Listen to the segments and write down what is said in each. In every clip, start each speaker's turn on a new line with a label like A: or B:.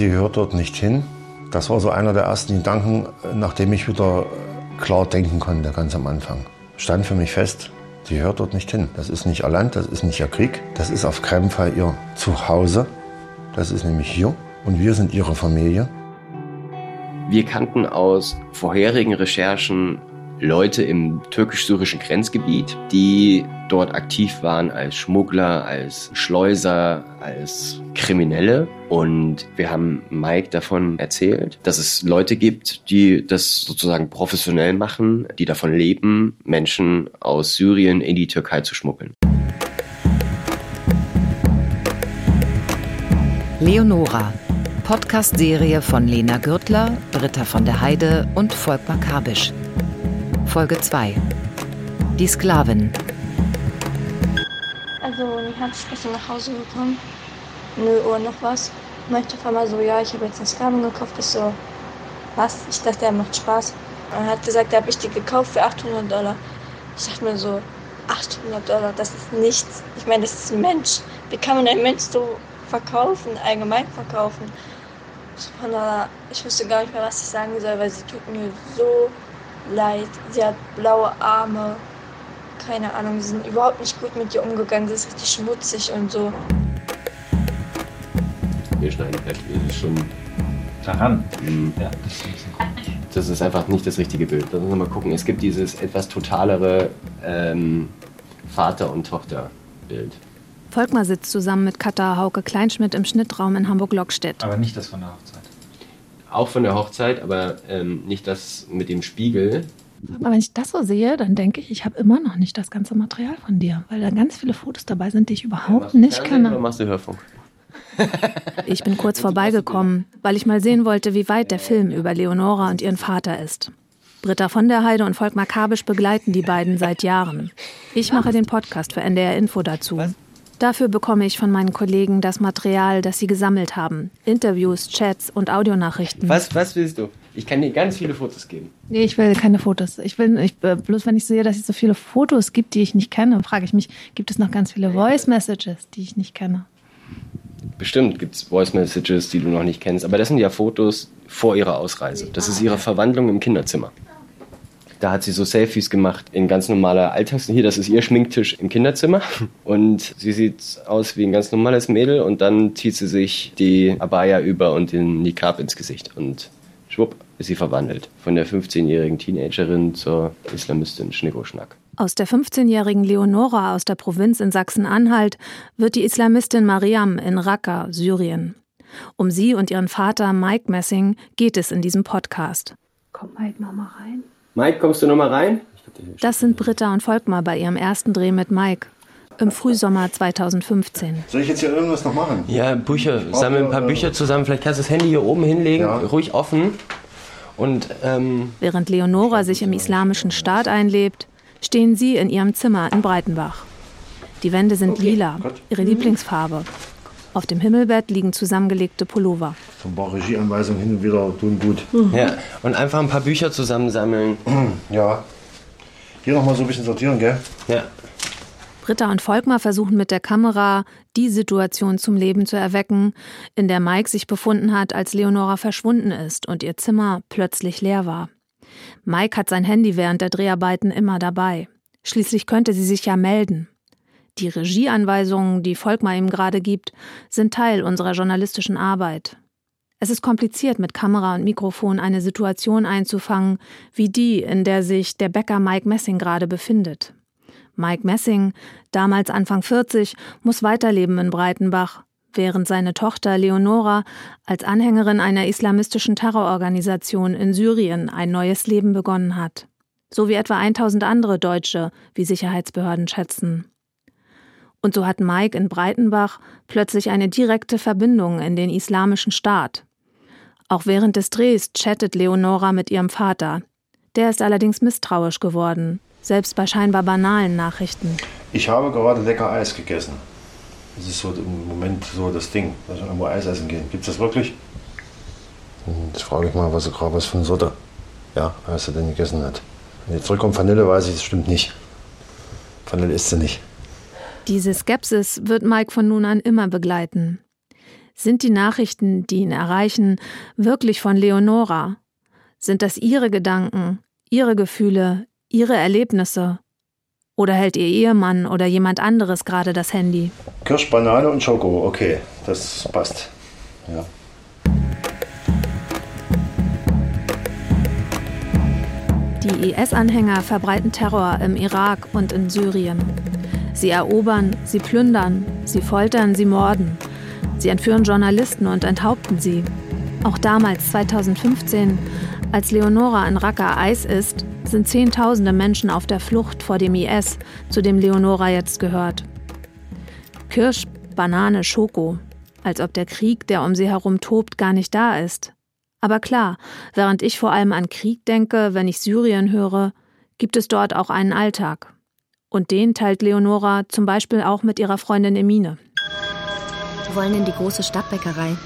A: sie gehört dort nicht hin. Das war so einer der ersten Gedanken, nachdem ich wieder klar denken konnte, ganz am Anfang. Stand für mich fest, sie gehört dort nicht hin. Das ist nicht ihr Land, das ist nicht ihr Krieg, das ist auf keinen Fall ihr Zuhause. Das ist nämlich hier und wir sind ihre Familie.
B: Wir kannten aus vorherigen Recherchen Leute im türkisch-syrischen Grenzgebiet, die dort aktiv waren als Schmuggler, als Schleuser, als Kriminelle. Und wir haben Mike davon erzählt, dass es Leute gibt, die das sozusagen professionell machen, die davon leben, Menschen aus Syrien in die Türkei zu schmuggeln.
C: Leonora, Podcast-Serie von Lena Gürtler, Britta von der Heide und Volkmar Kabisch. Folge 2. Die Sklavin.
D: Also, Nihat ist gestern nach Hause gekommen. 0 Uhr noch was. Meinte auf einmal so, ja, ich habe jetzt eine Sklavin gekauft. Ich so, was? Ich dachte, er macht Spaß. Er hat gesagt, er habe ich die gekauft für 800 Dollar. Ich dachte mir so, 800 Dollar, das ist nichts. Ich meine, das ist ein Mensch. Wie kann man einen Mensch so verkaufen, allgemein verkaufen? Ich wusste gar nicht mehr, was ich sagen soll, weil sie tut mir so leid. Sie hat blaue Arme. Keine Ahnung, sie sind überhaupt nicht gut mit ihr umgegangen. Sie ist richtig schmutzig und so.
B: Wir schneiden das ist schon
E: daran.
B: Mhm. Ja. Das ist einfach nicht das richtige Bild. Müssen wir mal gucken. Es gibt dieses etwas totalere ähm, Vater- und Tochter-Bild.
F: Volkmar sitzt zusammen mit Katha Hauke Kleinschmidt im Schnittraum in Hamburg-Lockstedt.
E: Aber nicht das von der Hochzeit
B: auch von der Hochzeit, aber ähm, nicht das mit dem Spiegel.
G: Aber wenn ich das so sehe, dann denke ich, ich habe immer noch nicht das ganze Material von dir, weil da ganz viele Fotos dabei sind, die ich überhaupt ja, nicht kenne.
B: Oder machst du Hörfunk?
F: ich bin kurz vorbeigekommen, weil ich mal sehen wollte, wie weit der Film über Leonora und ihren Vater ist. Britta von der Heide und Volkmar Kabisch begleiten die beiden seit Jahren. Ich mache den Podcast für NDR Info dazu. Was? Dafür bekomme ich von meinen Kollegen das Material, das sie gesammelt haben. Interviews, Chats und Audionachrichten.
B: Was, was willst du? Ich kann dir ganz viele Fotos geben.
G: Nee, ich will keine Fotos. Ich will, ich, äh, bloß wenn ich sehe, dass es so viele Fotos gibt, die ich nicht kenne, frage ich mich, gibt es noch ganz viele Voice Messages, die ich nicht kenne?
B: Bestimmt gibt es Voice Messages, die du noch nicht kennst. Aber das sind ja Fotos vor ihrer Ausreise. Das ist ihre Verwandlung im Kinderzimmer. Da hat sie so Selfies gemacht in ganz normaler Alltags. Hier, das ist ihr Schminktisch im Kinderzimmer. Und sie sieht aus wie ein ganz normales Mädel. Und dann zieht sie sich die Abaya über und den Nikab ins Gesicht. Und schwupp ist sie verwandelt. Von der 15-jährigen Teenagerin zur Islamistin Schnickoschnack.
F: Aus der 15-jährigen Leonora aus der Provinz in Sachsen-Anhalt wird die Islamistin Mariam in Raqqa, Syrien. Um sie und ihren Vater Mike Messing geht es in diesem Podcast.
G: Komm, Mike, noch mal rein.
B: Mike, kommst du noch mal rein?
F: Das sind Britta und Volkmar bei ihrem ersten Dreh mit Mike. Im Frühsommer 2015.
A: Soll ich jetzt hier irgendwas noch machen?
B: Ja, Bücher. Sammel ein paar Bücher zusammen. Vielleicht kannst du das Handy hier oben hinlegen, ja. ruhig offen. Und, ähm
F: Während Leonora sich im islamischen Staat einlebt, stehen sie in ihrem Zimmer in Breitenbach. Die Wände sind okay. lila, ihre Lieblingsfarbe. Auf dem Himmelbett liegen zusammengelegte Pullover.
A: So ein paar Regieanweisungen hin und wieder tun gut.
B: Mhm. Ja, und einfach ein paar Bücher zusammensammeln.
A: Ja. Hier nochmal so ein bisschen sortieren, gell?
B: Ja.
F: Britta und Volkmar versuchen mit der Kamera, die Situation zum Leben zu erwecken, in der Mike sich befunden hat, als Leonora verschwunden ist und ihr Zimmer plötzlich leer war. Mike hat sein Handy während der Dreharbeiten immer dabei. Schließlich könnte sie sich ja melden. Die Regieanweisungen, die Volkmar ihm gerade gibt, sind Teil unserer journalistischen Arbeit. Es ist kompliziert, mit Kamera und Mikrofon eine Situation einzufangen, wie die, in der sich der Bäcker Mike Messing gerade befindet. Mike Messing, damals Anfang 40, muss weiterleben in Breitenbach, während seine Tochter Leonora als Anhängerin einer islamistischen Terrororganisation in Syrien ein neues Leben begonnen hat. So wie etwa 1000 andere Deutsche, wie Sicherheitsbehörden schätzen. Und so hat Mike in Breitenbach plötzlich eine direkte Verbindung in den islamischen Staat. Auch während des Drehs chattet Leonora mit ihrem Vater. Der ist allerdings misstrauisch geworden, selbst bei scheinbar banalen Nachrichten.
A: Ich habe gerade lecker Eis gegessen. Das ist so im Moment so das Ding, dass wir irgendwo Eis essen gehen. Gibt es das wirklich? Jetzt frage ich mal, was er gerade was von Sorte, ja, Eis er denn gegessen hat. Wenn ich zurückkommt Vanille, weiß ich, das stimmt nicht. Vanille isst sie nicht.
F: Diese Skepsis wird Mike von nun an immer begleiten. Sind die Nachrichten, die ihn erreichen, wirklich von Leonora? Sind das ihre Gedanken, ihre Gefühle, ihre Erlebnisse? Oder hält ihr Ehemann oder jemand anderes gerade das Handy?
A: Kirsch, Banane und Schoko, okay, das passt. Ja.
F: Die IS-Anhänger verbreiten Terror im Irak und in Syrien. Sie erobern, sie plündern, sie foltern, sie morden. Sie entführen Journalisten und enthaupten sie. Auch damals, 2015, als Leonora in Raqqa Eis ist, sind Zehntausende Menschen auf der Flucht vor dem IS, zu dem Leonora jetzt gehört. Kirsch, Banane, Schoko. Als ob der Krieg, der um sie herum tobt, gar nicht da ist. Aber klar, während ich vor allem an Krieg denke, wenn ich Syrien höre, gibt es dort auch einen Alltag. Und den teilt Leonora zum Beispiel auch mit ihrer Freundin Emine.
H: Wir wollen in die große Stadtbäckerei.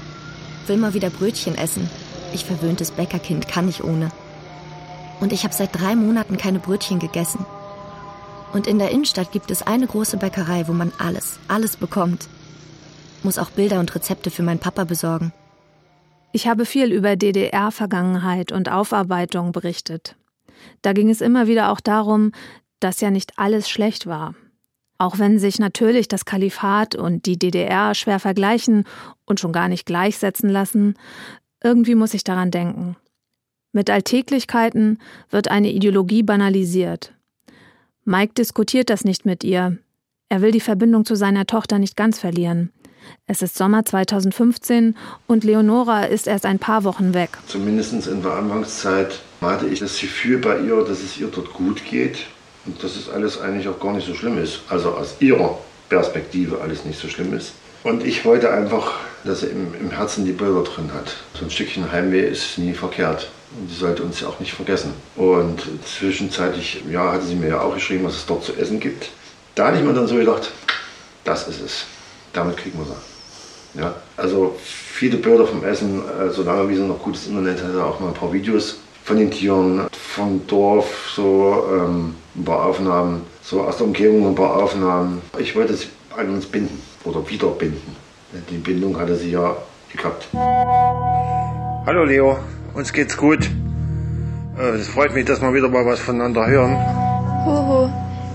H: Will mal wieder Brötchen essen. Ich verwöhntes Bäckerkind kann nicht ohne. Und ich habe seit drei Monaten keine Brötchen gegessen. Und in der Innenstadt gibt es eine große Bäckerei, wo man alles, alles bekommt. Muss auch Bilder und Rezepte für meinen Papa besorgen.
F: Ich habe viel über DDR-Vergangenheit und Aufarbeitung berichtet. Da ging es immer wieder auch darum, dass ja nicht alles schlecht war. Auch wenn sich natürlich das Kalifat und die DDR schwer vergleichen und schon gar nicht gleichsetzen lassen, irgendwie muss ich daran denken. Mit Alltäglichkeiten wird eine Ideologie banalisiert. Mike diskutiert das nicht mit ihr. Er will die Verbindung zu seiner Tochter nicht ganz verlieren. Es ist Sommer 2015 und Leonora ist erst ein paar Wochen weg.
A: Zumindest in der Anfangszeit hatte ich das Gefühl bei ihr, dass es ihr dort gut geht und dass es alles eigentlich auch gar nicht so schlimm ist. Also aus ihrer Perspektive alles nicht so schlimm ist. Und ich wollte einfach, dass sie im, im Herzen die Bilder drin hat. So ein Stückchen Heimweh ist nie verkehrt. Und sie sollte uns ja auch nicht vergessen. Und zwischenzeitlich, ja, hatte sie mir ja auch geschrieben, was es dort zu essen gibt. Da hatte ich mir dann so gedacht, das ist es. Damit kriegen wir sie. Ja, also viele Bilder vom Essen, äh, solange wie sie noch gutes Internet hatte, auch mal ein paar Videos von den Tieren, vom Dorf, so ähm, ein paar Aufnahmen, so aus der Umgebung ein paar Aufnahmen. Ich wollte sie an uns binden oder wieder binden. Die Bindung hatte sie ja gehabt. Hallo Leo, uns geht's gut. Äh, es freut mich, dass wir wieder mal was voneinander hören.
D: Huhu.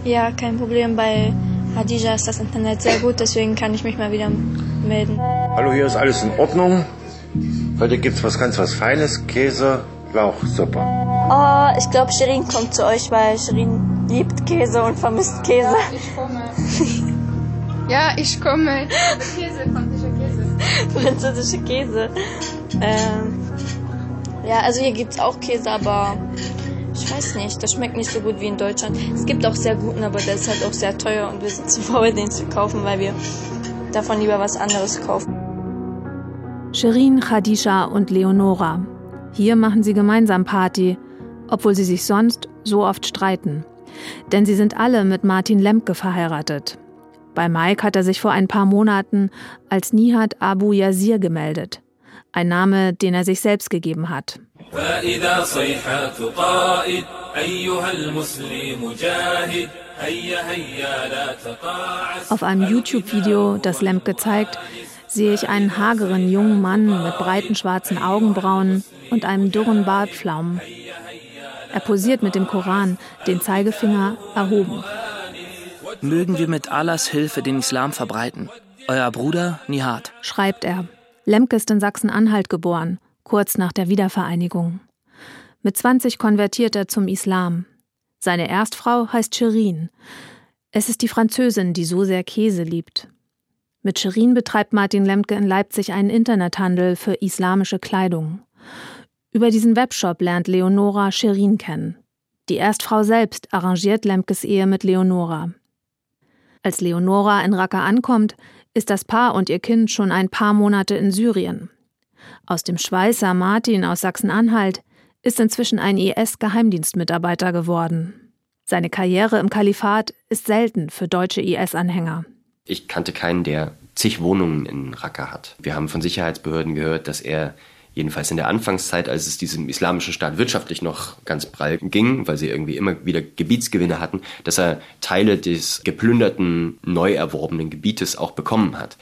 D: Ja, kein Problem. Bei Hadija ist das Internet sehr gut, deswegen kann ich mich mal wieder melden.
A: Hallo, hier ist alles in Ordnung. Heute gibt's was ganz was Feines, Käse, Lauchsuppe.
D: Oh, ich glaube, Shirin kommt zu euch, weil Shirin liebt Käse und vermisst Käse.
I: Ich komme. ja, ich komme. Käse, französischer Käse.
D: Französische Käse. Ähm, ja, also hier gibt's auch Käse, aber ich weiß nicht, das schmeckt nicht so gut wie in Deutschland. Es gibt auch sehr guten, aber der ist halt auch sehr teuer und wir sind zu faul, den zu kaufen, weil wir davon lieber was anderes kaufen.
F: Shirin, Khadisha und Leonora. Hier machen sie gemeinsam Party, obwohl sie sich sonst so oft streiten. Denn sie sind alle mit Martin Lemke verheiratet. Bei Mike hat er sich vor ein paar Monaten als Nihat Abu Yazir gemeldet. Ein Name, den er sich selbst gegeben hat. Auf einem YouTube-Video, das Lemke zeigt, sehe ich einen hageren jungen Mann mit breiten schwarzen Augenbrauen und einem dürren Bartpflaumen. Er posiert mit dem Koran, den Zeigefinger erhoben.
J: Mögen wir mit Allahs Hilfe den Islam verbreiten. Euer Bruder Nihat.
F: Schreibt er. Lemke ist in Sachsen-Anhalt geboren, kurz nach der Wiedervereinigung. Mit 20 konvertiert er zum Islam. Seine Erstfrau heißt Shirin. Es ist die Französin, die so sehr Käse liebt. Mit Shirin betreibt Martin Lemke in Leipzig einen Internethandel für islamische Kleidung. Über diesen Webshop lernt Leonora Shirin kennen. Die Erstfrau selbst arrangiert Lemkes Ehe mit Leonora. Als Leonora in Raqqa ankommt, ist das Paar und ihr Kind schon ein paar Monate in Syrien. Aus dem Schweißer Martin aus Sachsen-Anhalt ist inzwischen ein IS-Geheimdienstmitarbeiter geworden. Seine Karriere im Kalifat ist selten für deutsche IS-Anhänger.
B: Ich kannte keinen, der zig Wohnungen in Raqqa hat. Wir haben von Sicherheitsbehörden gehört, dass er jedenfalls in der Anfangszeit, als es diesem islamischen Staat wirtschaftlich noch ganz prall ging, weil sie irgendwie immer wieder Gebietsgewinne hatten, dass er Teile des geplünderten, neu erworbenen Gebietes auch bekommen hat.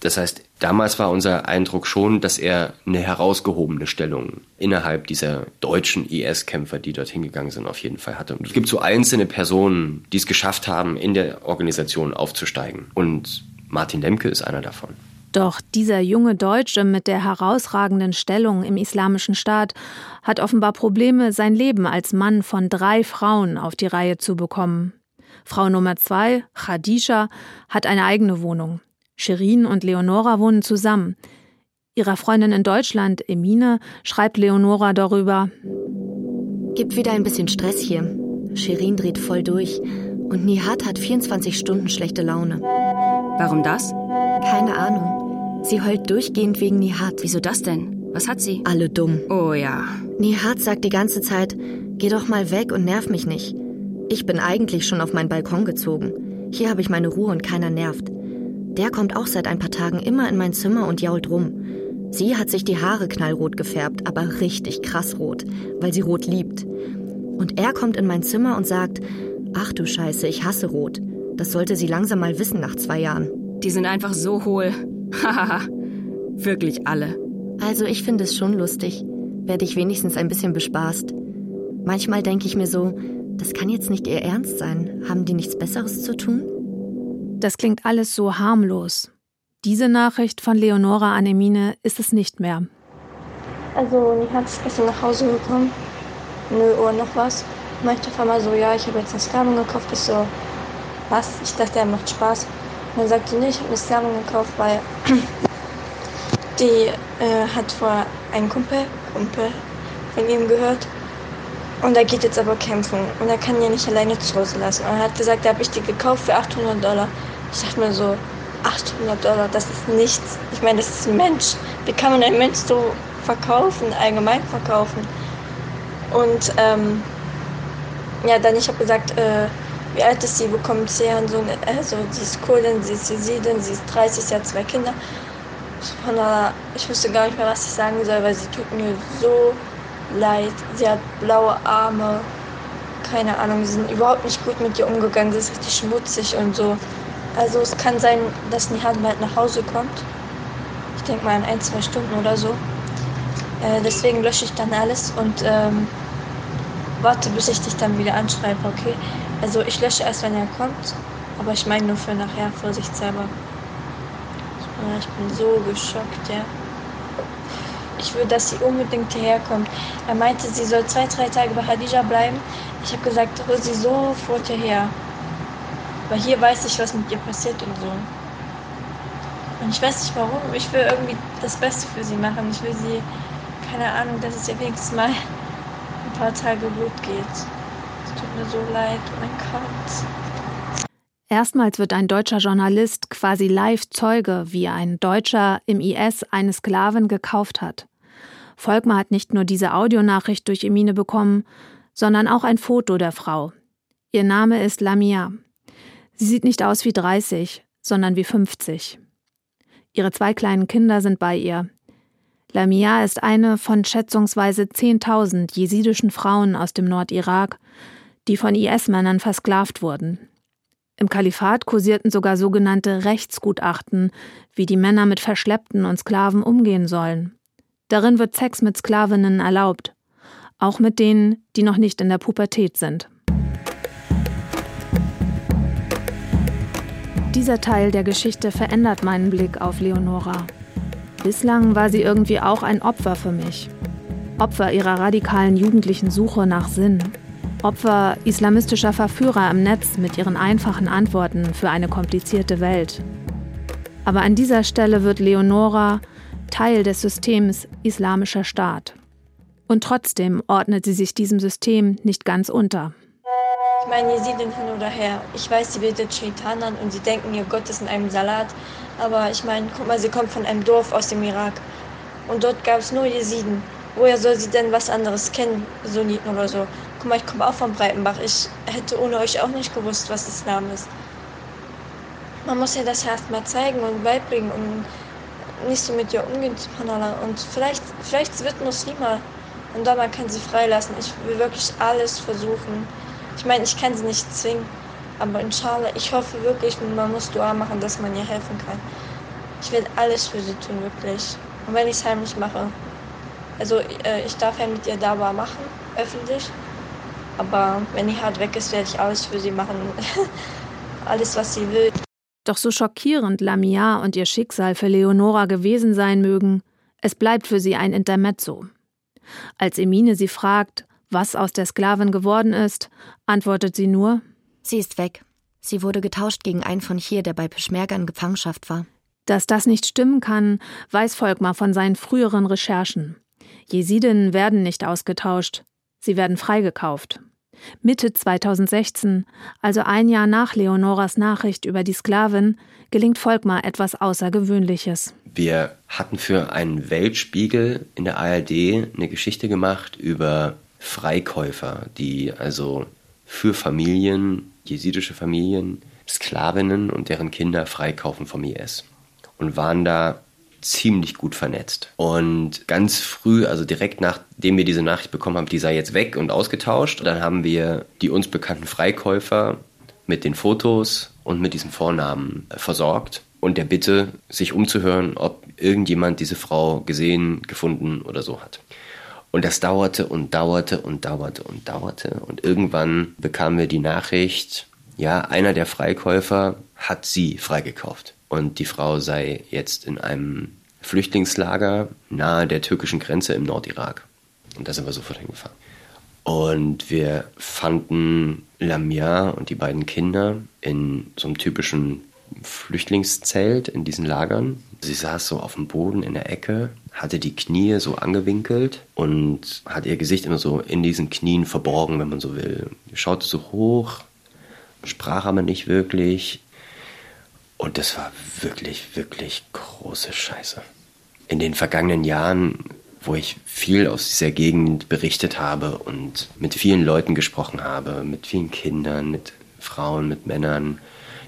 B: Das heißt, damals war unser Eindruck schon, dass er eine herausgehobene Stellung innerhalb dieser deutschen IS-Kämpfer, die dort hingegangen sind, auf jeden Fall hatte. Und es gibt so einzelne Personen, die es geschafft haben, in der Organisation aufzusteigen. Und Martin Lemke ist einer davon.
F: Doch dieser junge Deutsche mit der herausragenden Stellung im Islamischen Staat hat offenbar Probleme, sein Leben als Mann von drei Frauen auf die Reihe zu bekommen. Frau Nummer zwei, Khadisha, hat eine eigene Wohnung. Shirin und Leonora wohnen zusammen. Ihrer Freundin in Deutschland, Emine, schreibt Leonora darüber.
H: Gibt wieder ein bisschen Stress hier. Shirin dreht voll durch. Und Nihat hat 24 Stunden schlechte Laune.
K: Warum das?
H: Keine Ahnung. Sie heult durchgehend wegen Nihat.
K: Wieso das denn? Was hat sie?
H: Alle dumm.
K: Oh ja.
H: Nihat sagt die ganze Zeit, geh doch mal weg und nerv mich nicht. Ich bin eigentlich schon auf meinen Balkon gezogen. Hier habe ich meine Ruhe und keiner nervt. Der kommt auch seit ein paar Tagen immer in mein Zimmer und jault rum. Sie hat sich die Haare knallrot gefärbt, aber richtig krass rot, weil sie rot liebt. Und er kommt in mein Zimmer und sagt, ach du Scheiße, ich hasse rot. Das sollte sie langsam mal wissen nach zwei Jahren.
K: Die sind einfach so hohl. Hahaha. Wirklich alle.
H: Also ich finde es schon lustig. Werde ich wenigstens ein bisschen bespaßt. Manchmal denke ich mir so, das kann jetzt nicht ihr Ernst sein. Haben die nichts Besseres zu tun?
F: Das klingt alles so harmlos. Diese Nachricht von Leonora an Emine ist es nicht mehr.
D: Also, Nihat ist gestern nach Hause gekommen. 0 Uhr noch was. Meinte auf einmal so, ja, ich habe jetzt eine Sklavin gekauft. Ich so, was? Ich dachte, er macht Spaß. Dann sagte, nee, ich habe eine Sklavin gekauft, weil die äh, hat vor einen Kumpel, Kumpel von ihm gehört. Und er geht jetzt aber kämpfen. Und er kann ja nicht alleine zu Hause lassen. Und er hat gesagt, da habe ich die gekauft für 800 Dollar. Ich dachte mir so, 800 Dollar, das ist nichts. Ich meine, das ist ein Mensch. Wie kann man einen Mensch so verkaufen, allgemein verkaufen? Und ähm, ja, dann ich habe gesagt, äh, wie alt ist sie, wo kommt sie her und so. Also, sie ist Kurdin, sie ist Jesidin, sie ist 30, sie hat zwei Kinder. Ich wusste gar nicht mehr, was ich sagen soll, weil sie tut mir so leid. Sie hat blaue Arme. Keine Ahnung, sie sind überhaupt nicht gut mit ihr umgegangen. Sie ist richtig schmutzig und so. Also es kann sein, dass Nihan bald nach Hause kommt. Ich denke mal in ein, zwei Stunden oder so. Äh, deswegen lösche ich dann alles und ähm, warte, bis ich dich dann wieder anschreibe, okay? Also ich lösche erst, wenn er kommt, aber ich meine nur für nachher, vorsichtshalber. Ich bin so geschockt, ja. Ich will, dass sie unbedingt hierher kommt. Er meinte, sie soll zwei, drei Tage bei Hadija bleiben. Ich habe gesagt, hol sie sofort hierher. Weil hier weiß ich, was mit ihr passiert und so. Und ich weiß nicht warum. Ich will irgendwie das Beste für sie machen. Ich will sie, keine Ahnung, dass es ihr wenigstens mal ein paar Tage gut geht. Tut mir so leid, mein Gott.
F: Erstmals wird ein deutscher Journalist quasi live Zeuge, wie ein Deutscher im IS eine Sklavin gekauft hat. Volkmar hat nicht nur diese Audionachricht durch Emine bekommen, sondern auch ein Foto der Frau. Ihr Name ist Lamia. Sie sieht nicht aus wie 30, sondern wie 50. Ihre zwei kleinen Kinder sind bei ihr. Lamia ist eine von schätzungsweise 10.000 jesidischen Frauen aus dem Nordirak, die von IS-Männern versklavt wurden. Im Kalifat kursierten sogar sogenannte Rechtsgutachten, wie die Männer mit Verschleppten und Sklaven umgehen sollen. Darin wird Sex mit Sklavinnen erlaubt, auch mit denen, die noch nicht in der Pubertät sind. Dieser Teil der Geschichte verändert meinen Blick auf Leonora. Bislang war sie irgendwie auch ein Opfer für mich. Opfer ihrer radikalen jugendlichen Suche nach Sinn. Opfer islamistischer Verführer im Netz mit ihren einfachen Antworten für eine komplizierte Welt. Aber an dieser Stelle wird Leonora Teil des Systems Islamischer Staat. Und trotzdem ordnet sie sich diesem System nicht ganz unter.
D: Ich meine, ihr seht den hin oder her. Ich weiß, sie betet Shaitan an und sie denken, ihr Gott ist in einem Salat. Aber ich meine, guck mal, sie kommt von einem Dorf aus dem Irak. Und dort gab es nur Jesiden. Woher soll sie denn was anderes kennen, Sunniten oder so? Guck mal, ich komme auch von Breitenbach. Ich hätte ohne euch auch nicht gewusst, was Islam ist. Man muss ja das erst mal zeigen und beibringen und nicht so mit ihr umgehen, subhanallah. Und vielleicht, vielleicht wird Muslima und dann man kann sie freilassen. Ich will wirklich alles versuchen. Ich meine, ich kann sie nicht zwingen, aber inshallah, ich hoffe wirklich, man muss Dua machen, dass man ihr helfen kann. Ich will alles für sie tun, wirklich. Und wenn ich es heimlich mache. Also äh, ich darf ja mit ihr Dawa machen, öffentlich. Aber wenn die hart weg ist, werde ich alles für sie machen. alles, was sie will.
F: Doch so schockierend Lamia und ihr Schicksal für Leonora gewesen sein mögen, es bleibt für sie ein Intermezzo. Als Emine sie fragt, was aus der Sklavin geworden ist, antwortet sie nur:
H: Sie ist weg. Sie wurde getauscht gegen einen von hier, der bei Peschmerga in Gefangenschaft war.
F: Dass das nicht stimmen kann, weiß Volkmar von seinen früheren Recherchen. Jesidinnen werden nicht ausgetauscht, sie werden freigekauft. Mitte 2016, also ein Jahr nach Leonoras Nachricht über die Sklavin, gelingt Volkmar etwas Außergewöhnliches.
B: Wir hatten für einen Weltspiegel in der ARD eine Geschichte gemacht über Freikäufer, die also für Familien, jesidische Familien, Sklavinnen und deren Kinder freikaufen vom IS. Und waren da ziemlich gut vernetzt. Und ganz früh, also direkt nachdem wir diese Nachricht bekommen haben, die sei jetzt weg und ausgetauscht, dann haben wir die uns bekannten Freikäufer mit den Fotos und mit diesem Vornamen versorgt und der Bitte, sich umzuhören, ob irgendjemand diese Frau gesehen, gefunden oder so hat. Und das dauerte und dauerte und dauerte und dauerte. Und irgendwann bekamen wir die Nachricht, ja, einer der Freikäufer hat sie freigekauft. Und die Frau sei jetzt in einem Flüchtlingslager nahe der türkischen Grenze im Nordirak. Und da sind wir sofort hingefahren. Und wir fanden Lamia und die beiden Kinder in so einem typischen Flüchtlingszelt in diesen Lagern. Sie saß so auf dem Boden in der Ecke, hatte die Knie so angewinkelt und hat ihr Gesicht immer so in diesen Knien verborgen, wenn man so will. Sie schaute so hoch, sprach aber nicht wirklich. Und das war wirklich, wirklich große Scheiße. In den vergangenen Jahren, wo ich viel aus dieser Gegend berichtet habe und mit vielen Leuten gesprochen habe, mit vielen Kindern, mit Frauen, mit Männern,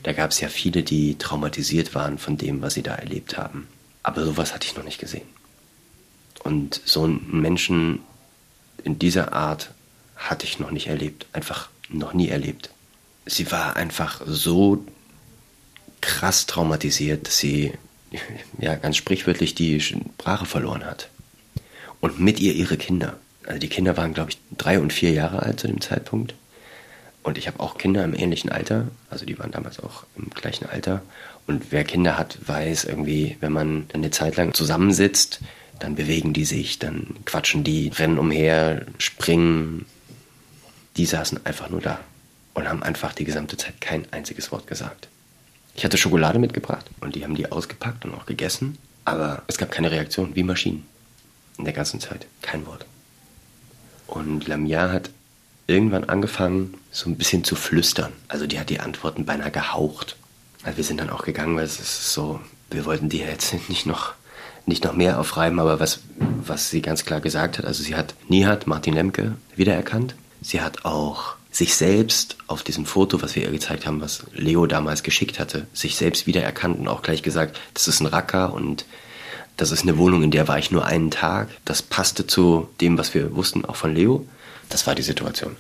B: da gab es ja viele, die traumatisiert waren von dem, was sie da erlebt haben. Aber sowas hatte ich noch nicht gesehen. Und so einen Menschen in dieser Art hatte ich noch nicht erlebt. Einfach noch nie erlebt. Sie war einfach so krass traumatisiert, dass sie ja ganz sprichwörtlich die Sprache verloren hat. Und mit ihr ihre Kinder. Also die Kinder waren, glaube ich, drei und vier Jahre alt zu dem Zeitpunkt. Und ich habe auch Kinder im ähnlichen Alter, also die waren damals auch im gleichen Alter. Und wer Kinder hat, weiß irgendwie, wenn man eine Zeit lang zusammensitzt, dann bewegen die sich, dann quatschen die, rennen umher, springen. Die saßen einfach nur da und haben einfach die gesamte Zeit kein einziges Wort gesagt. Ich hatte Schokolade mitgebracht und die haben die ausgepackt und auch gegessen, aber es gab keine Reaktion, wie Maschinen. In der ganzen Zeit. Kein Wort. Und Lamia hat irgendwann angefangen, so ein bisschen zu flüstern. Also die hat die Antworten beinahe gehaucht. Also wir sind dann auch gegangen, weil es ist so, wir wollten die jetzt nicht noch, nicht noch mehr aufreiben, aber was, was sie ganz klar gesagt hat, also sie hat Nihat Martin Lemke wiedererkannt. Sie hat auch sich selbst auf diesem Foto, was wir ihr gezeigt haben, was Leo damals geschickt hatte, sich selbst wiedererkannt und auch gleich gesagt, das ist ein Racker und das ist eine Wohnung, in der war ich nur einen Tag. Das passte zu dem, was wir wussten, auch von Leo. Das war die Situation.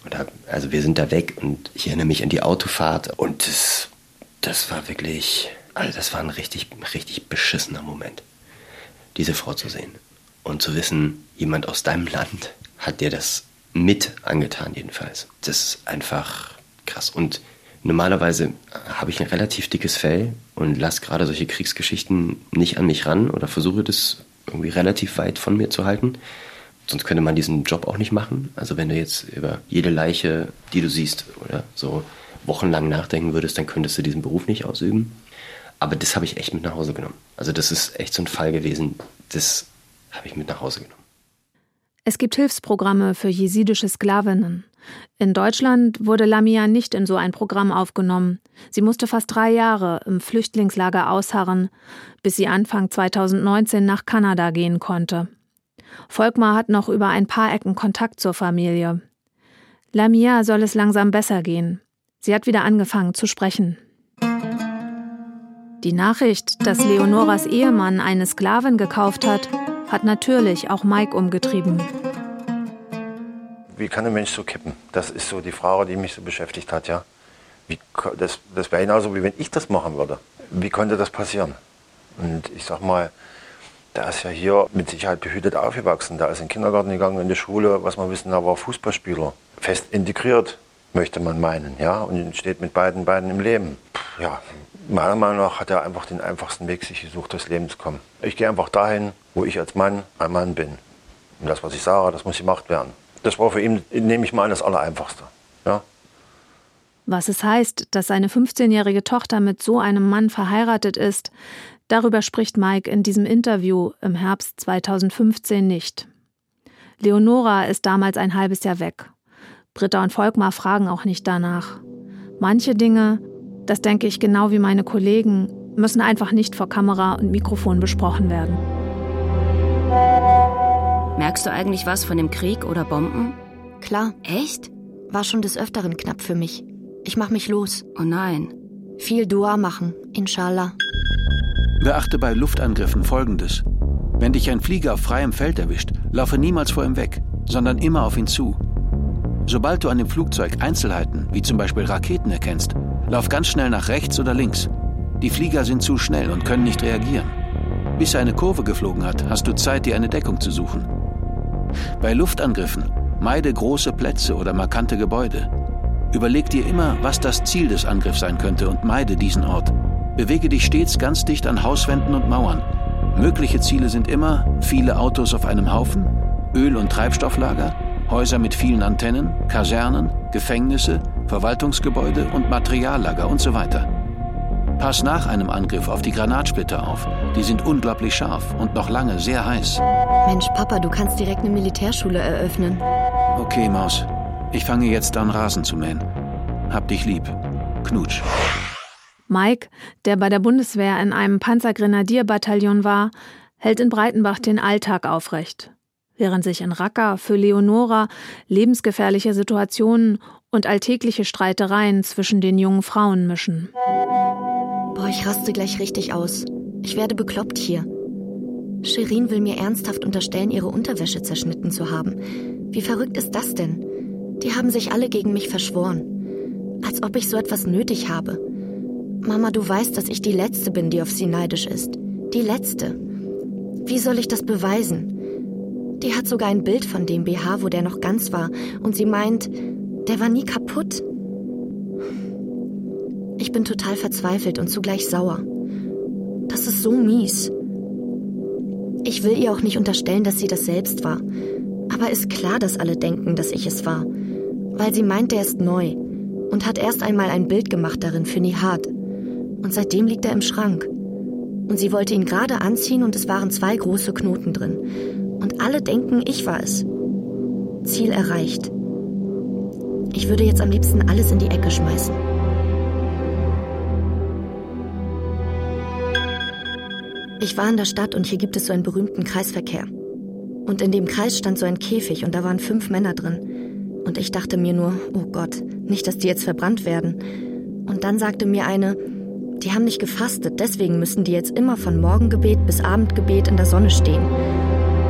B: Also wir sind da weg und ich erinnere mich an die Autofahrt und das, das war wirklich, also das war ein richtig, richtig beschissener Moment, diese Frau zu sehen. Und zu wissen, jemand aus deinem Land hat dir das mit angetan jedenfalls. Das ist einfach krass. Und normalerweise habe ich ein relativ dickes Fell und lasse gerade solche Kriegsgeschichten nicht an mich ran oder versuche das irgendwie relativ weit von mir zu halten. Sonst könnte man diesen Job auch nicht machen. Also wenn du jetzt über jede Leiche, die du siehst, oder so wochenlang nachdenken würdest, dann könntest du diesen Beruf nicht ausüben. Aber das habe ich echt mit nach Hause genommen. Also das ist echt so ein Fall gewesen, das habe ich mit nach Hause genommen.
F: Es gibt Hilfsprogramme für jesidische Sklavinnen. In Deutschland wurde Lamia nicht in so ein Programm aufgenommen. Sie musste fast drei Jahre im Flüchtlingslager ausharren, bis sie Anfang 2019 nach Kanada gehen konnte. Volkmar hat noch über ein paar Ecken Kontakt zur Familie. Lamia soll es langsam besser gehen. Sie hat wieder angefangen zu sprechen. Die Nachricht, dass Leonoras Ehemann eine Sklavin gekauft hat, hat natürlich auch Mike umgetrieben.
A: Wie kann ein Mensch so kippen? Das ist so die Frage, die mich so beschäftigt hat, ja. Wie, das das wäre genauso, wie wenn ich das machen würde. Wie konnte das passieren? Und ich sag mal, der ist ja hier mit Sicherheit behütet aufgewachsen. Der ist in den Kindergarten gegangen, in die Schule, was wir wissen, er war Fußballspieler. Fest integriert, möchte man meinen, ja, und steht mit beiden Beinen im Leben. Ja, meiner Meinung nach hat er einfach den einfachsten Weg sich gesucht, durchs Leben zu kommen. Ich gehe einfach dahin, wo ich als Mann ein Mann bin. Und das, was ich sage, das muss gemacht werden. Das war für ihn, nehme ich mal das Allereinfachste. Ja.
F: Was es heißt, dass seine 15-jährige Tochter mit so einem Mann verheiratet ist, darüber spricht Mike in diesem Interview im Herbst 2015 nicht. Leonora ist damals ein halbes Jahr weg. Britta und Volkmar fragen auch nicht danach. Manche Dinge, das denke ich genau wie meine Kollegen, müssen einfach nicht vor Kamera und Mikrofon besprochen werden.
H: Merkst du eigentlich was von dem Krieg oder Bomben? Klar. Echt? War schon des Öfteren knapp für mich. Ich mach mich los. Oh nein. Viel Dua machen, inshallah.
L: Beachte bei Luftangriffen Folgendes. Wenn dich ein Flieger auf freiem Feld erwischt, laufe niemals vor ihm weg, sondern immer auf ihn zu. Sobald du an dem Flugzeug Einzelheiten, wie zum Beispiel Raketen, erkennst, lauf ganz schnell nach rechts oder links. Die Flieger sind zu schnell und können nicht reagieren. Bis er eine Kurve geflogen hat, hast du Zeit, dir eine Deckung zu suchen. Bei Luftangriffen meide große Plätze oder markante Gebäude. Überleg dir immer, was das Ziel des Angriffs sein könnte und meide diesen Ort. Bewege dich stets ganz dicht an Hauswänden und Mauern. Mögliche Ziele sind immer viele Autos auf einem Haufen, Öl- und Treibstofflager, Häuser mit vielen Antennen, Kasernen, Gefängnisse, Verwaltungsgebäude und Materiallager und so weiter. Pass nach einem Angriff auf die Granatsplitter auf. Die sind unglaublich scharf und noch lange sehr heiß.
H: Mensch, Papa, du kannst direkt eine Militärschule eröffnen.
L: Okay, Maus. Ich fange jetzt an, Rasen zu mähen. Hab dich lieb. Knutsch.
F: Mike, der bei der Bundeswehr in einem Panzergrenadierbataillon war, hält in Breitenbach den Alltag aufrecht. Während sich in Raqqa für Leonora lebensgefährliche Situationen und alltägliche Streitereien zwischen den jungen Frauen mischen.
H: Boah, ich raste gleich richtig aus. Ich werde bekloppt hier. Shirin will mir ernsthaft unterstellen, ihre Unterwäsche zerschnitten zu haben. Wie verrückt ist das denn? Die haben sich alle gegen mich verschworen. Als ob ich so etwas nötig habe. Mama, du weißt, dass ich die Letzte bin, die auf sie neidisch ist. Die Letzte. Wie soll ich das beweisen? Die hat sogar ein Bild von dem BH, wo der noch ganz war. Und sie meint, der war nie kaputt. Ich bin total verzweifelt und zugleich sauer. Das ist so mies. Ich will ihr auch nicht unterstellen, dass sie das selbst war. Aber ist klar, dass alle denken, dass ich es war. Weil sie meint, der ist neu und hat erst einmal ein Bild gemacht darin für Nihat. Und seitdem liegt er im Schrank. Und sie wollte ihn gerade anziehen und es waren zwei große Knoten drin. Und alle denken, ich war es. Ziel erreicht. Ich würde jetzt am liebsten alles in die Ecke schmeißen. Ich war in der Stadt und hier gibt es so einen berühmten Kreisverkehr. Und in dem Kreis stand so ein Käfig und da waren fünf Männer drin. Und ich dachte mir nur, oh Gott, nicht, dass die jetzt verbrannt werden. Und dann sagte mir eine, die haben nicht gefastet, deswegen müssen die jetzt immer von Morgengebet bis Abendgebet in der Sonne stehen.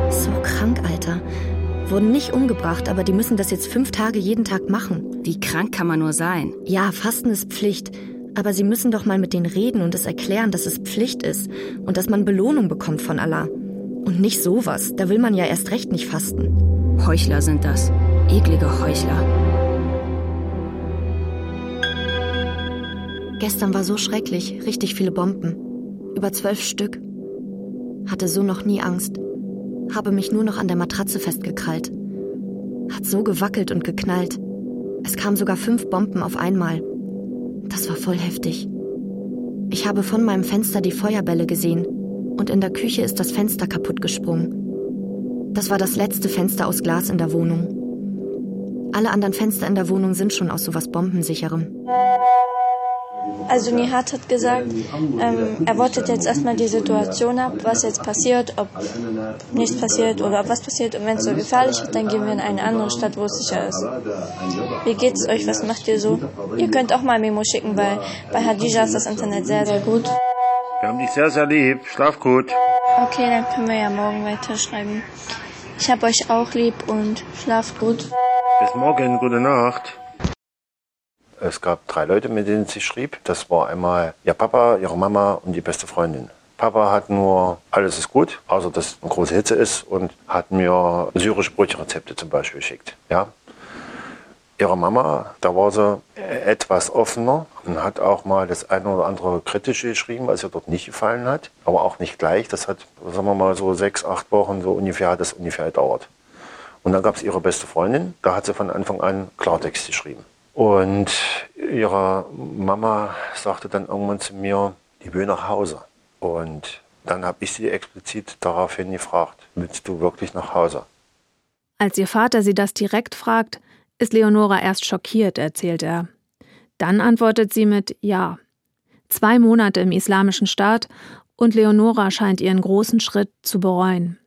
H: So krank, Alter. Wurden nicht umgebracht, aber die müssen das jetzt fünf Tage jeden Tag machen.
K: Wie krank kann man nur sein?
H: Ja, Fasten ist Pflicht. Aber Sie müssen doch mal mit denen reden und es erklären, dass es Pflicht ist und dass man Belohnung bekommt von Allah. Und nicht sowas. Da will man ja erst recht nicht fasten.
K: Heuchler sind das. Eklige Heuchler.
H: Gestern war so schrecklich. Richtig viele Bomben. Über zwölf Stück. Hatte so noch nie Angst. Habe mich nur noch an der Matratze festgekrallt. Hat so gewackelt und geknallt. Es kamen sogar fünf Bomben auf einmal. Das war voll heftig. Ich habe von meinem Fenster die Feuerbälle gesehen und in der Küche ist das Fenster kaputt gesprungen. Das war das letzte Fenster aus Glas in der Wohnung. Alle anderen Fenster in der Wohnung sind schon aus sowas Bombensicherem.
D: Also Nihat hat gesagt, ähm, er wartet jetzt erstmal die Situation ab, was jetzt passiert, ob nichts passiert oder ob was passiert. Und wenn es so gefährlich wird, dann gehen wir in eine andere Stadt, wo es sicher ist. Wie geht's euch? Was macht ihr so? Ihr könnt auch mal Memo schicken, weil bei Hadija ist das Internet sehr, sehr gut.
A: Wir haben dich sehr, sehr lieb. Schlaf gut.
D: Okay, dann können wir ja morgen weiterschreiben. Ich hab euch auch lieb und schlaft gut.
A: Bis morgen. Gute Nacht. Es gab drei Leute, mit denen sie schrieb. Das war einmal ihr Papa, ihre Mama und die beste Freundin. Papa hat nur, alles ist gut, außer dass es eine große Hitze ist und hat mir syrische Brötchenrezepte zum Beispiel geschickt. Ja? Ihre Mama, da war sie etwas offener und hat auch mal das eine oder andere kritische geschrieben, was ihr dort nicht gefallen hat. Aber auch nicht gleich. Das hat, sagen wir mal, so sechs, acht Wochen so ungefähr hat das ungefähr gedauert. Und dann gab es ihre beste Freundin, da hat sie von Anfang an Klartext geschrieben. Und ihre Mama sagte dann irgendwann zu mir, die will nach Hause. Und dann habe ich sie explizit daraufhin gefragt, willst du wirklich nach Hause?
F: Als ihr Vater sie das direkt fragt, ist Leonora erst schockiert, erzählt er. Dann antwortet sie mit Ja. Zwei Monate im islamischen Staat und Leonora scheint ihren großen Schritt zu bereuen.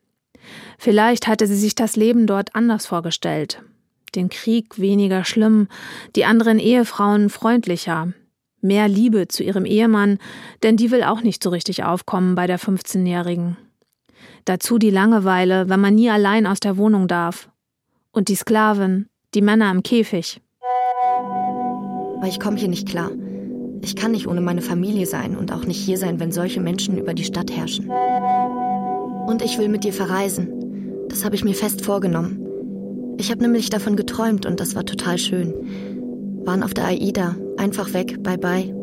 F: Vielleicht hatte sie sich das Leben dort anders vorgestellt. Den Krieg weniger schlimm, die anderen Ehefrauen freundlicher, mehr Liebe zu ihrem Ehemann, denn die will auch nicht so richtig aufkommen bei der 15-Jährigen. Dazu die Langeweile, wenn man nie allein aus der Wohnung darf. Und die Sklavin, die Männer im Käfig.
H: Aber ich komme hier nicht klar. Ich kann nicht ohne meine Familie sein und auch nicht hier sein, wenn solche Menschen über die Stadt herrschen. Und ich will mit dir verreisen. Das habe ich mir fest vorgenommen. Ich habe nämlich davon geträumt und das war total schön. Waren auf der AIDA, einfach weg, bye bye.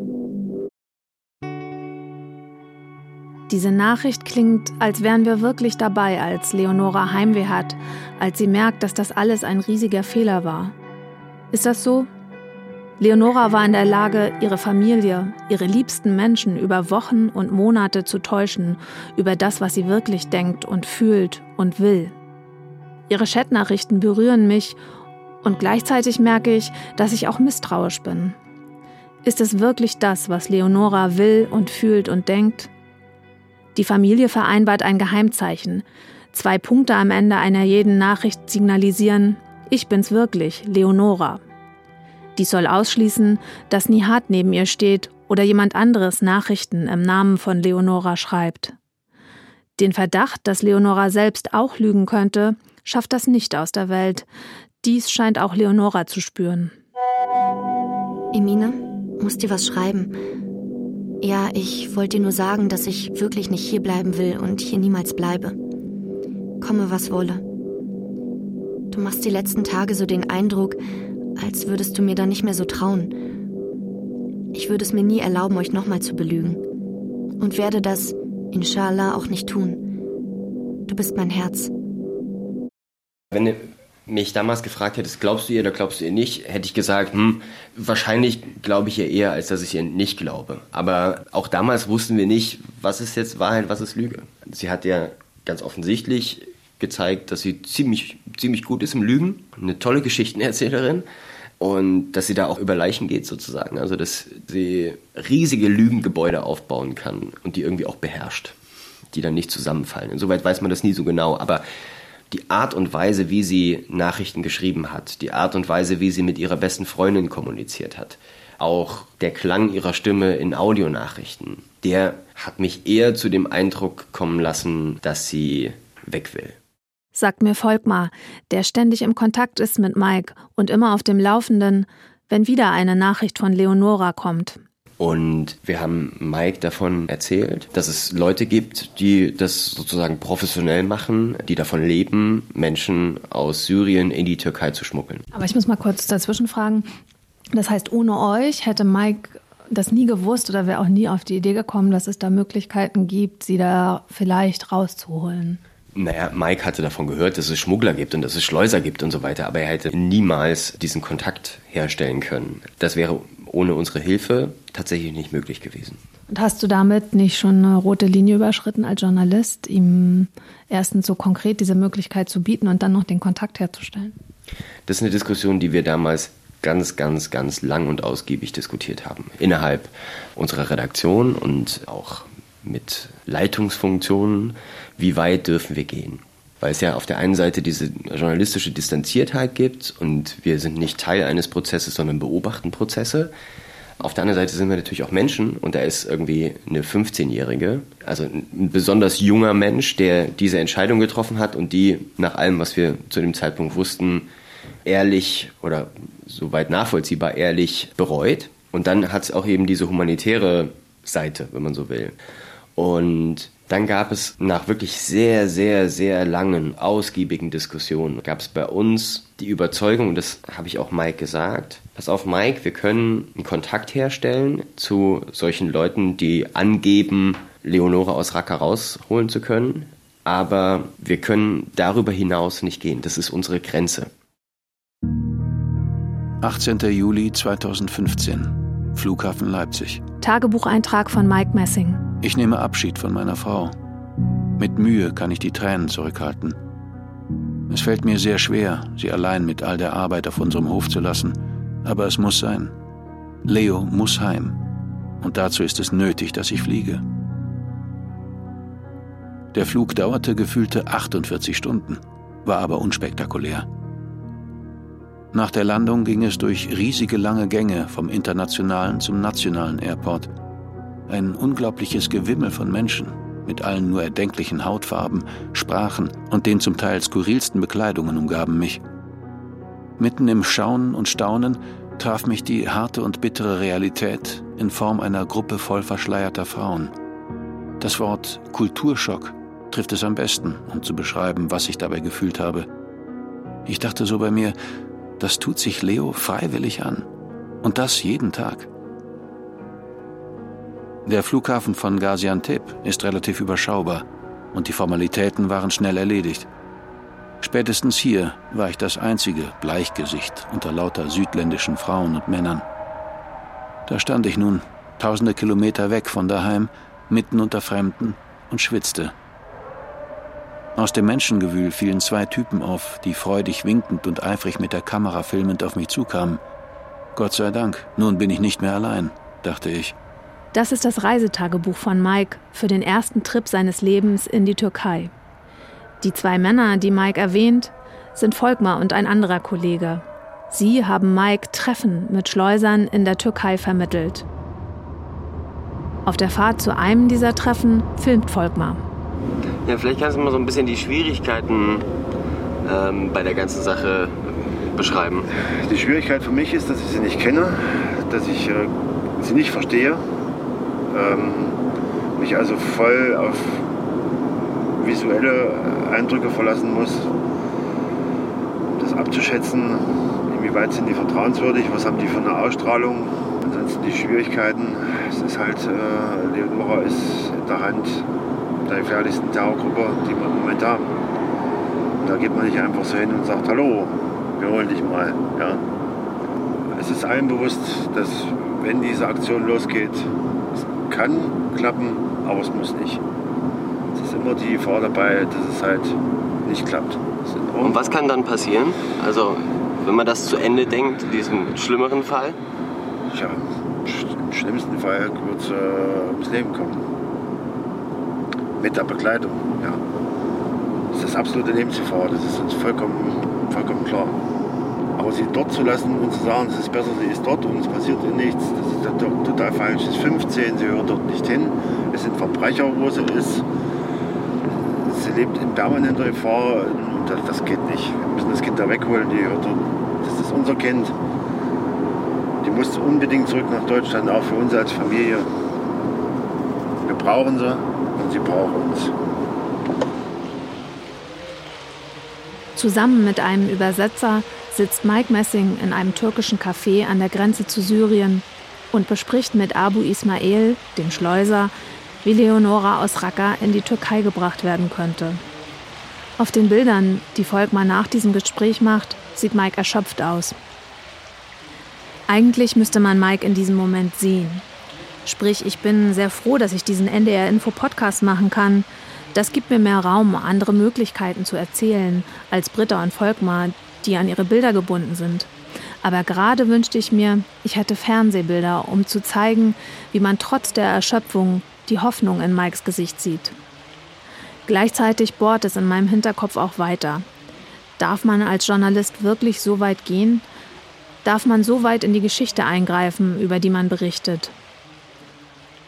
F: Diese Nachricht klingt, als wären wir wirklich dabei, als Leonora Heimweh hat, als sie merkt, dass das alles ein riesiger Fehler war. Ist das so? Leonora war in der Lage, ihre Familie, ihre liebsten Menschen über Wochen und Monate zu täuschen, über das, was sie wirklich denkt und fühlt und will. Ihre Chatnachrichten berühren mich und gleichzeitig merke ich, dass ich auch misstrauisch bin. Ist es wirklich das, was Leonora will und fühlt und denkt? Die Familie vereinbart ein Geheimzeichen. Zwei Punkte am Ende einer jeden Nachricht signalisieren, ich bin's wirklich, Leonora. Dies soll ausschließen, dass Nihat neben ihr steht oder jemand anderes Nachrichten im Namen von Leonora schreibt. Den Verdacht, dass Leonora selbst auch lügen könnte, schafft das nicht aus der Welt. Dies scheint auch Leonora zu spüren.
H: Emine, muss dir was schreiben. Ja, ich wollte dir nur sagen, dass ich wirklich nicht hier bleiben will und hier niemals bleibe. Komme, was wolle. Du machst die letzten Tage so den Eindruck, als würdest du mir da nicht mehr so trauen. Ich würde es mir nie erlauben, euch nochmal zu belügen. Und werde das, inshallah, auch nicht tun. Du bist mein Herz.
B: Wenn du mich damals gefragt hättest, glaubst du ihr oder glaubst du ihr nicht, hätte ich gesagt, hm, wahrscheinlich glaube ich ihr eher, als dass ich ihr nicht glaube. Aber auch damals wussten wir nicht, was ist jetzt Wahrheit, was ist Lüge. Sie hat ja ganz offensichtlich gezeigt, dass sie ziemlich, ziemlich gut ist im Lügen, eine tolle Geschichtenerzählerin und dass sie da auch über Leichen geht sozusagen. Also dass sie riesige Lügengebäude aufbauen kann und die irgendwie auch beherrscht, die dann nicht zusammenfallen. Insoweit weiß man das nie so genau, aber die Art und Weise, wie sie Nachrichten geschrieben hat, die Art und Weise, wie sie mit ihrer besten Freundin kommuniziert hat, auch der Klang ihrer Stimme in Audionachrichten, der hat mich eher zu dem Eindruck kommen lassen, dass sie weg will.
F: Sagt mir Volkmar, der ständig im Kontakt ist mit Mike und immer auf dem Laufenden, wenn wieder eine Nachricht von Leonora kommt.
B: Und wir haben Mike davon erzählt, dass es Leute gibt, die das sozusagen professionell machen, die davon leben, Menschen aus Syrien in die Türkei zu schmuggeln.
G: Aber ich muss mal kurz dazwischen fragen. Das heißt, ohne euch hätte Mike das nie gewusst oder wäre auch nie auf die Idee gekommen, dass es da Möglichkeiten gibt, sie da vielleicht rauszuholen.
B: Naja, Mike hatte davon gehört, dass es Schmuggler gibt und dass es Schleuser gibt und so weiter, aber er hätte niemals diesen Kontakt herstellen können. Das wäre ohne unsere Hilfe tatsächlich nicht möglich gewesen.
G: Und hast du damit nicht schon eine rote Linie überschritten als Journalist, ihm erstens so konkret diese Möglichkeit zu bieten und dann noch den Kontakt herzustellen?
B: Das ist eine Diskussion, die wir damals ganz, ganz, ganz lang und ausgiebig diskutiert haben. Innerhalb unserer Redaktion und auch mit Leitungsfunktionen. Wie weit dürfen wir gehen? Weil es ja auf der einen Seite diese journalistische Distanziertheit gibt und wir sind nicht Teil eines Prozesses, sondern beobachten Prozesse. Auf der anderen Seite sind wir natürlich auch Menschen und da ist irgendwie eine 15-Jährige, also ein besonders junger Mensch, der diese Entscheidung getroffen hat und die nach allem, was wir zu dem Zeitpunkt wussten, ehrlich oder soweit nachvollziehbar ehrlich bereut. Und dann hat es auch eben diese humanitäre Seite, wenn man so will. Und dann gab es nach wirklich sehr, sehr, sehr langen, ausgiebigen Diskussionen, gab es bei uns die Überzeugung, und das habe ich auch Mike gesagt, pass auf Mike, wir können einen Kontakt herstellen zu solchen Leuten, die angeben, Leonore aus Raqqa rausholen zu können, aber wir können darüber hinaus nicht gehen. Das ist unsere Grenze.
L: 18. Juli 2015, Flughafen Leipzig.
F: Tagebucheintrag von Mike Messing.
L: Ich nehme Abschied von meiner Frau. Mit Mühe kann ich die Tränen zurückhalten. Es fällt mir sehr schwer, sie allein mit all der Arbeit auf unserem Hof zu lassen, aber es muss sein. Leo muss heim. Und dazu ist es nötig, dass ich fliege. Der Flug dauerte gefühlte 48 Stunden, war aber unspektakulär. Nach der Landung ging es durch riesige lange Gänge vom internationalen zum nationalen Airport. Ein unglaubliches Gewimmel von Menschen mit allen nur erdenklichen Hautfarben, Sprachen und den zum Teil skurrilsten Bekleidungen umgaben mich. Mitten im Schauen und Staunen traf mich die harte und bittere Realität in Form einer Gruppe voll verschleierter Frauen. Das Wort Kulturschock trifft es am besten, um zu beschreiben, was ich dabei gefühlt habe. Ich dachte so bei mir, das tut sich Leo freiwillig an. Und das jeden Tag. Der Flughafen von Gaziantep ist relativ überschaubar und die Formalitäten waren schnell erledigt. Spätestens hier war ich das einzige Bleichgesicht unter lauter südländischen Frauen und Männern. Da stand ich nun, tausende Kilometer weg von daheim, mitten unter Fremden und schwitzte. Aus dem Menschengewühl fielen zwei Typen auf, die freudig winkend und eifrig mit der Kamera filmend auf mich zukamen. Gott sei Dank, nun bin ich nicht mehr allein, dachte ich.
F: Das ist das Reisetagebuch von Mike für den ersten Trip seines Lebens in die Türkei. Die zwei Männer, die Mike erwähnt, sind Volkmar und ein anderer Kollege. Sie haben Mike Treffen mit Schleusern in der Türkei vermittelt. Auf der Fahrt zu einem dieser Treffen filmt Volkmar.
B: Ja, vielleicht kannst du mal so ein bisschen die Schwierigkeiten ähm, bei der ganzen Sache beschreiben.
A: Die Schwierigkeit für mich ist, dass ich sie nicht kenne, dass ich äh, sie nicht verstehe ähm, mich also voll auf visuelle Eindrücke verlassen muss, um das abzuschätzen, inwieweit sind die vertrauenswürdig, was haben die für eine Ausstrahlung. Ansonsten die Schwierigkeiten, es ist halt, äh, Leonora ist in der Hand der gefährlichsten Terrorgruppe, die wir im Moment haben. Da geht man nicht einfach so hin und sagt, hallo, wir holen dich mal. Ja. Es ist allen bewusst, dass wenn diese Aktion losgeht, kann klappen, aber es muss nicht. Es ist immer die Gefahr dabei, dass es halt nicht klappt.
B: Und was kann dann passieren? Also, wenn man das zu Ende denkt, diesen schlimmeren Fall?
A: Ja, im schlimmsten Fall wird es äh, ums Leben kommen. Mit der Begleitung, ja. Das ist absolute Lebensgefahr, das ist uns vollkommen, vollkommen klar. Aber sie dort zu lassen und zu sagen, es ist besser, sie ist dort und es passiert ihr nichts, das ist total falsch. Sie ist 15, sie hört dort nicht hin. Es sind Verbrecher, wo sie ist. Sie lebt in permanenter Gefahr das, das geht nicht. Wir müssen das Kind da wegholen. Die hört dort, das ist unser Kind. Die muss unbedingt zurück nach Deutschland, auch für uns als Familie. Wir brauchen sie und sie brauchen uns.
F: Zusammen mit einem Übersetzer sitzt Mike Messing in einem türkischen Café an der Grenze zu Syrien und bespricht mit Abu Ismail, dem Schleuser, wie Leonora aus Raqqa in die Türkei gebracht werden könnte. Auf den Bildern, die Volkmar nach diesem Gespräch macht, sieht Mike erschöpft aus. Eigentlich müsste man Mike in diesem Moment sehen. Sprich, ich bin sehr froh, dass ich diesen NDR-Info-Podcast machen kann. Das gibt mir mehr Raum, andere Möglichkeiten zu erzählen, als Britta und Volkmar, die an ihre Bilder gebunden sind. Aber gerade wünschte ich mir, ich hätte Fernsehbilder, um zu zeigen, wie man trotz der Erschöpfung die Hoffnung in Mikes Gesicht sieht. Gleichzeitig bohrt es in meinem Hinterkopf auch weiter. Darf man als Journalist wirklich so weit gehen? Darf man so weit in die Geschichte eingreifen, über die man berichtet?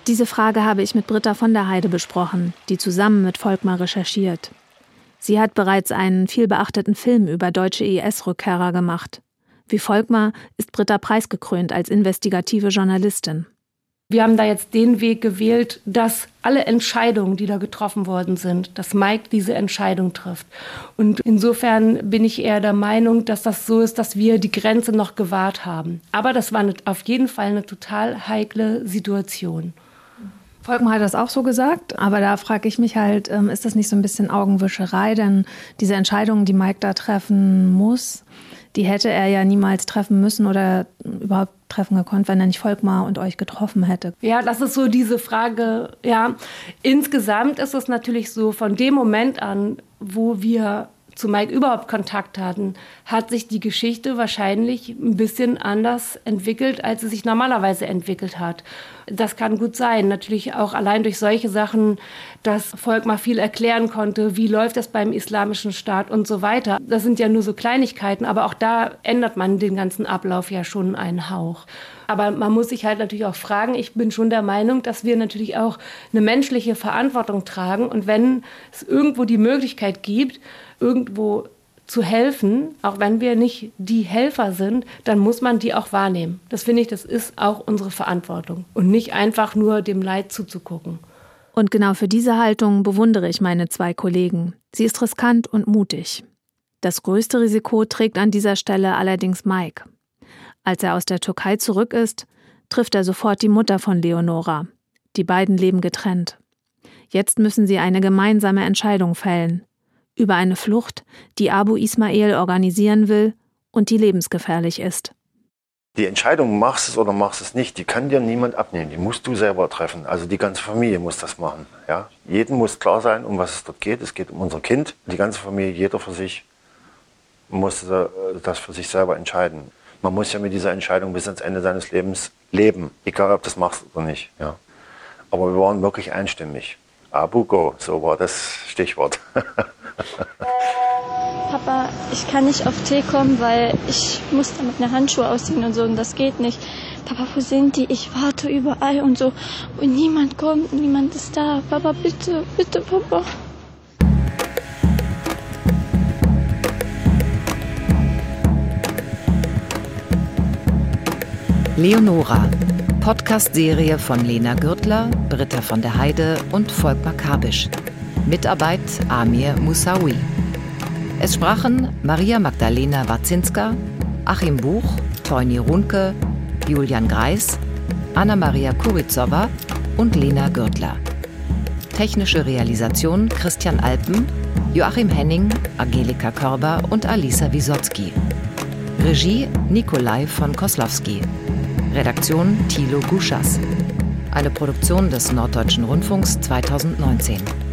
F: Diese Frage habe ich mit Britta von der Heide besprochen, die zusammen mit Volkmar recherchiert. Sie hat bereits einen vielbeachteten Film über deutsche IS-Rückkehrer gemacht. Wie Volkmar ist Britta preisgekrönt als investigative Journalistin.
M: Wir haben da jetzt den Weg gewählt, dass alle Entscheidungen, die da getroffen worden sind, dass Mike diese Entscheidung trifft. Und insofern bin ich eher der Meinung, dass das so ist, dass wir die Grenze noch gewahrt haben. Aber das war auf jeden Fall eine total heikle Situation.
G: Volkmar hat das auch so gesagt, aber da frage ich mich halt, ähm, ist das nicht so ein bisschen Augenwischerei? Denn diese Entscheidungen, die Mike da treffen muss, die hätte er ja niemals treffen müssen oder überhaupt treffen gekonnt, wenn er nicht Volkmar und euch getroffen hätte.
M: Ja, das ist so diese Frage. Ja, insgesamt ist es natürlich so, von dem Moment an, wo wir zu Mike überhaupt Kontakt hatten, hat sich die Geschichte wahrscheinlich ein bisschen anders entwickelt, als sie sich normalerweise entwickelt hat. Das kann gut sein. Natürlich auch allein durch solche Sachen, dass Volk mal viel erklären konnte, wie läuft das beim islamischen Staat und so weiter. Das sind ja nur so Kleinigkeiten, aber auch da ändert man den ganzen Ablauf ja schon einen Hauch. Aber man muss sich halt natürlich auch fragen, ich bin schon der Meinung, dass wir natürlich auch eine menschliche Verantwortung tragen. Und wenn es irgendwo die Möglichkeit gibt, irgendwo zu helfen, auch wenn wir nicht die Helfer sind, dann muss man die auch wahrnehmen. Das finde ich, das ist auch unsere Verantwortung und nicht einfach nur dem Leid zuzugucken.
F: Und genau für diese Haltung bewundere ich meine zwei Kollegen. Sie ist riskant und mutig. Das größte Risiko trägt an dieser Stelle allerdings Mike. Als er aus der Türkei zurück ist, trifft er sofort die Mutter von Leonora. Die beiden leben getrennt. Jetzt müssen sie eine gemeinsame Entscheidung fällen über eine Flucht, die Abu Ismail organisieren will und die lebensgefährlich ist.
A: Die Entscheidung, machst es oder machst es nicht, die kann dir niemand abnehmen. Die musst du selber treffen. Also die ganze Familie muss das machen. Ja? Jedem muss klar sein, um was es dort geht. Es geht um unser Kind. Die ganze Familie, jeder für sich, muss äh, das für sich selber entscheiden. Man muss ja mit dieser Entscheidung bis ans Ende seines Lebens leben. Egal, ob du das machst oder nicht. Ja? Aber wir waren wirklich einstimmig. Abu Go, so war das Stichwort.
D: Papa, ich kann nicht auf Tee kommen, weil ich muss damit eine Handschuhe ausziehen und so und das geht nicht. Papa, wo sind die? Ich warte überall und so und niemand kommt, niemand ist da. Papa, bitte, bitte, Papa.
C: Leonora, Podcast-Serie von Lena Gürtler, Britta von der Heide und Volkmar Kabisch. Mitarbeit Amir Moussaoui. Es sprachen Maria Magdalena Wazinska, Achim Buch, Teuni Runke, Julian Greis, Anna-Maria Kurizowa und Lena Gürtler. Technische Realisation Christian Alpen, Joachim Henning, Angelika Körber und Alisa Wisotzki. Regie Nikolai von Koslowski. Redaktion Thilo Guschas. Eine Produktion des Norddeutschen Rundfunks 2019.